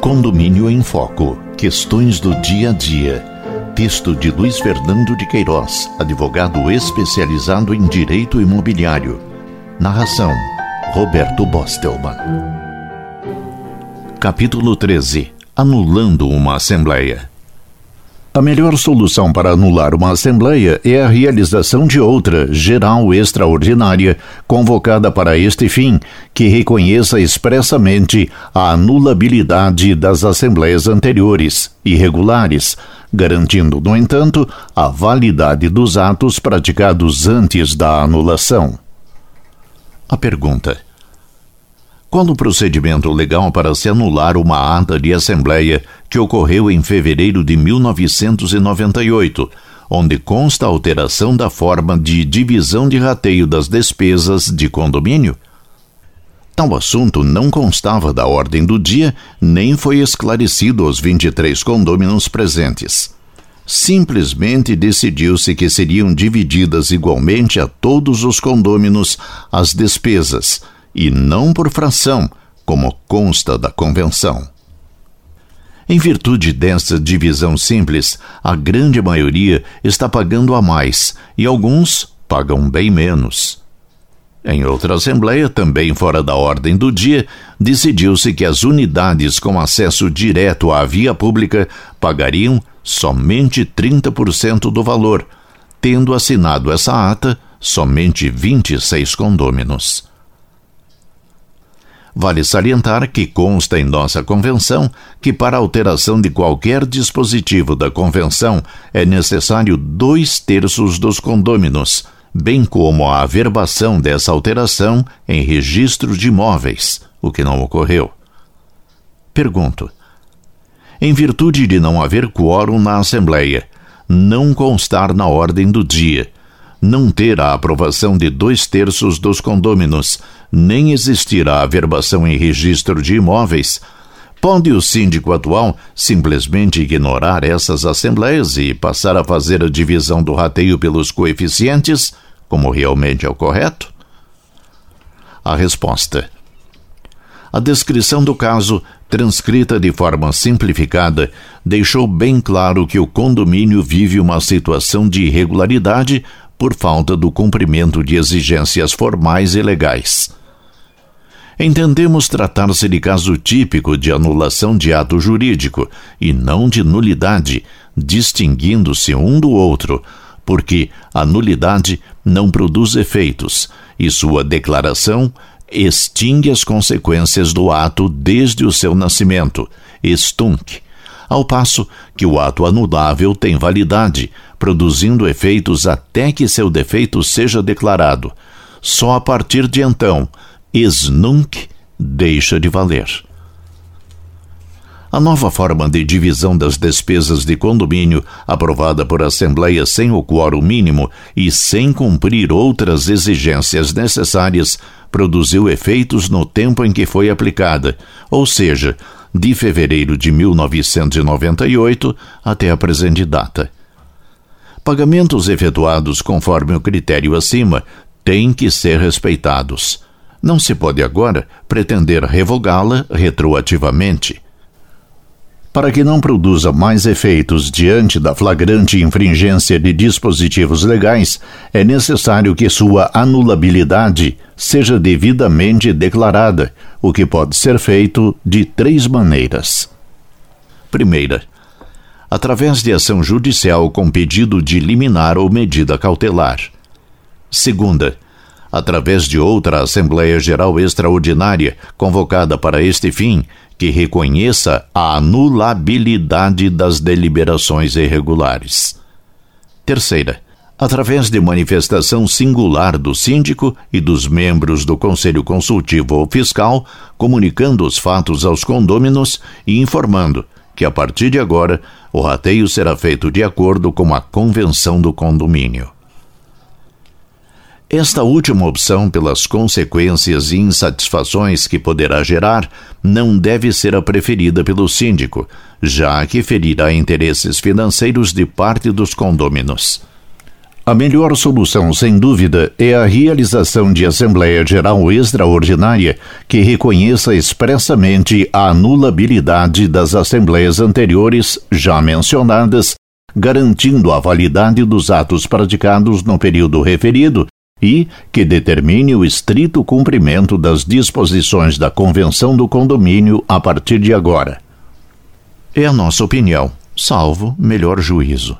Condomínio em Foco. Questões do dia a dia. Texto de Luiz Fernando de Queiroz, advogado especializado em direito imobiliário. Narração: Roberto Bostelman. Capítulo 13 Anulando uma Assembleia. A melhor solução para anular uma Assembleia é a realização de outra, geral extraordinária, convocada para este fim, que reconheça expressamente a anulabilidade das Assembleias anteriores, irregulares, garantindo, no entanto, a validade dos atos praticados antes da anulação. A pergunta. Qual o procedimento legal para se anular uma ata de assembleia que ocorreu em fevereiro de 1998, onde consta a alteração da forma de divisão de rateio das despesas de condomínio? Tal assunto não constava da ordem do dia, nem foi esclarecido aos 23 condôminos presentes. Simplesmente decidiu-se que seriam divididas igualmente a todos os condôminos as despesas e não por fração, como consta da convenção. Em virtude desta divisão simples, a grande maioria está pagando a mais e alguns pagam bem menos. Em outra Assembleia, também fora da ordem do dia, decidiu-se que as unidades com acesso direto à via pública pagariam somente 30% do valor, tendo assinado essa ata somente 26 condôminos. Vale salientar que consta em nossa convenção que, para alteração de qualquer dispositivo da convenção, é necessário dois terços dos condôminos, bem como a averbação dessa alteração em registro de imóveis, o que não ocorreu. Pergunto: em virtude de não haver quórum na Assembleia, não constar na ordem do dia, não ter a aprovação de dois terços dos condôminos, nem existir a averbação em registro de imóveis, pode o síndico atual simplesmente ignorar essas assembleias e passar a fazer a divisão do rateio pelos coeficientes, como realmente é o correto? A resposta. A descrição do caso, transcrita de forma simplificada, deixou bem claro que o condomínio vive uma situação de irregularidade por falta do cumprimento de exigências formais e legais. Entendemos tratar-se de caso típico de anulação de ato jurídico e não de nulidade, distinguindo-se um do outro, porque a nulidade não produz efeitos e sua declaração extingue as consequências do ato desde o seu nascimento, extunc, ao passo que o ato anulável tem validade, produzindo efeitos até que seu defeito seja declarado. Só a partir de então, ex nunc deixa de valer. A nova forma de divisão das despesas de condomínio, aprovada por Assembleia sem o quórum mínimo e sem cumprir outras exigências necessárias, produziu efeitos no tempo em que foi aplicada, ou seja, de fevereiro de 1998 até a presente data. Pagamentos efetuados conforme o critério acima têm que ser respeitados. Não se pode agora pretender revogá-la retroativamente. Para que não produza mais efeitos diante da flagrante infringência de dispositivos legais, é necessário que sua anulabilidade seja devidamente declarada, o que pode ser feito de três maneiras. Primeira, através de ação judicial com pedido de liminar ou medida cautelar. Segunda, através de outra Assembleia Geral Extraordinária convocada para este fim, que reconheça a anulabilidade das deliberações irregulares. Terceira, através de manifestação singular do síndico e dos membros do Conselho Consultivo ou Fiscal, comunicando os fatos aos condôminos e informando que, a partir de agora, o rateio será feito de acordo com a convenção do condomínio. Esta última opção, pelas consequências e insatisfações que poderá gerar, não deve ser a preferida pelo síndico, já que ferirá interesses financeiros de parte dos condôminos. A melhor solução, sem dúvida, é a realização de Assembleia Geral Extraordinária que reconheça expressamente a anulabilidade das assembleias anteriores já mencionadas, garantindo a validade dos atos praticados no período referido e que determine o estrito cumprimento das disposições da Convenção do Condomínio a partir de agora. É a nossa opinião, salvo melhor juízo.